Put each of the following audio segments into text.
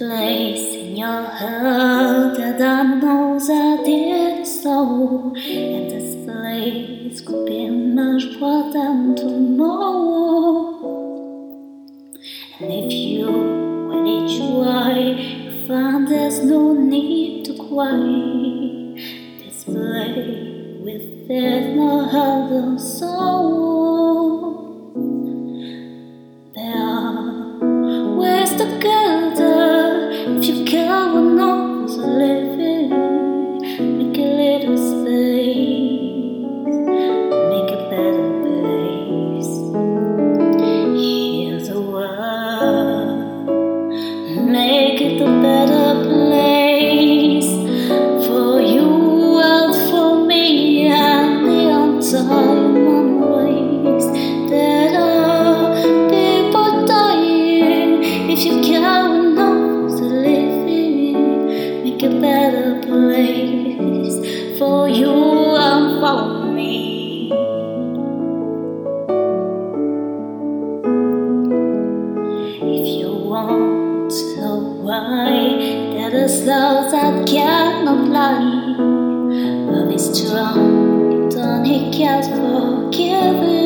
place in your heart that I know that it's so. And this place could be much more than tomorrow. And if you really try, you find there's no need to cry. This place with there's no other soul. Make a better place. Make it a better place for you for me and the race. There are dying if you care enough to live. Make a better place for you and for me. If you want to know why, there is love that cannot lie. Love is strong, it only cares for giving.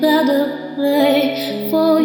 Better way for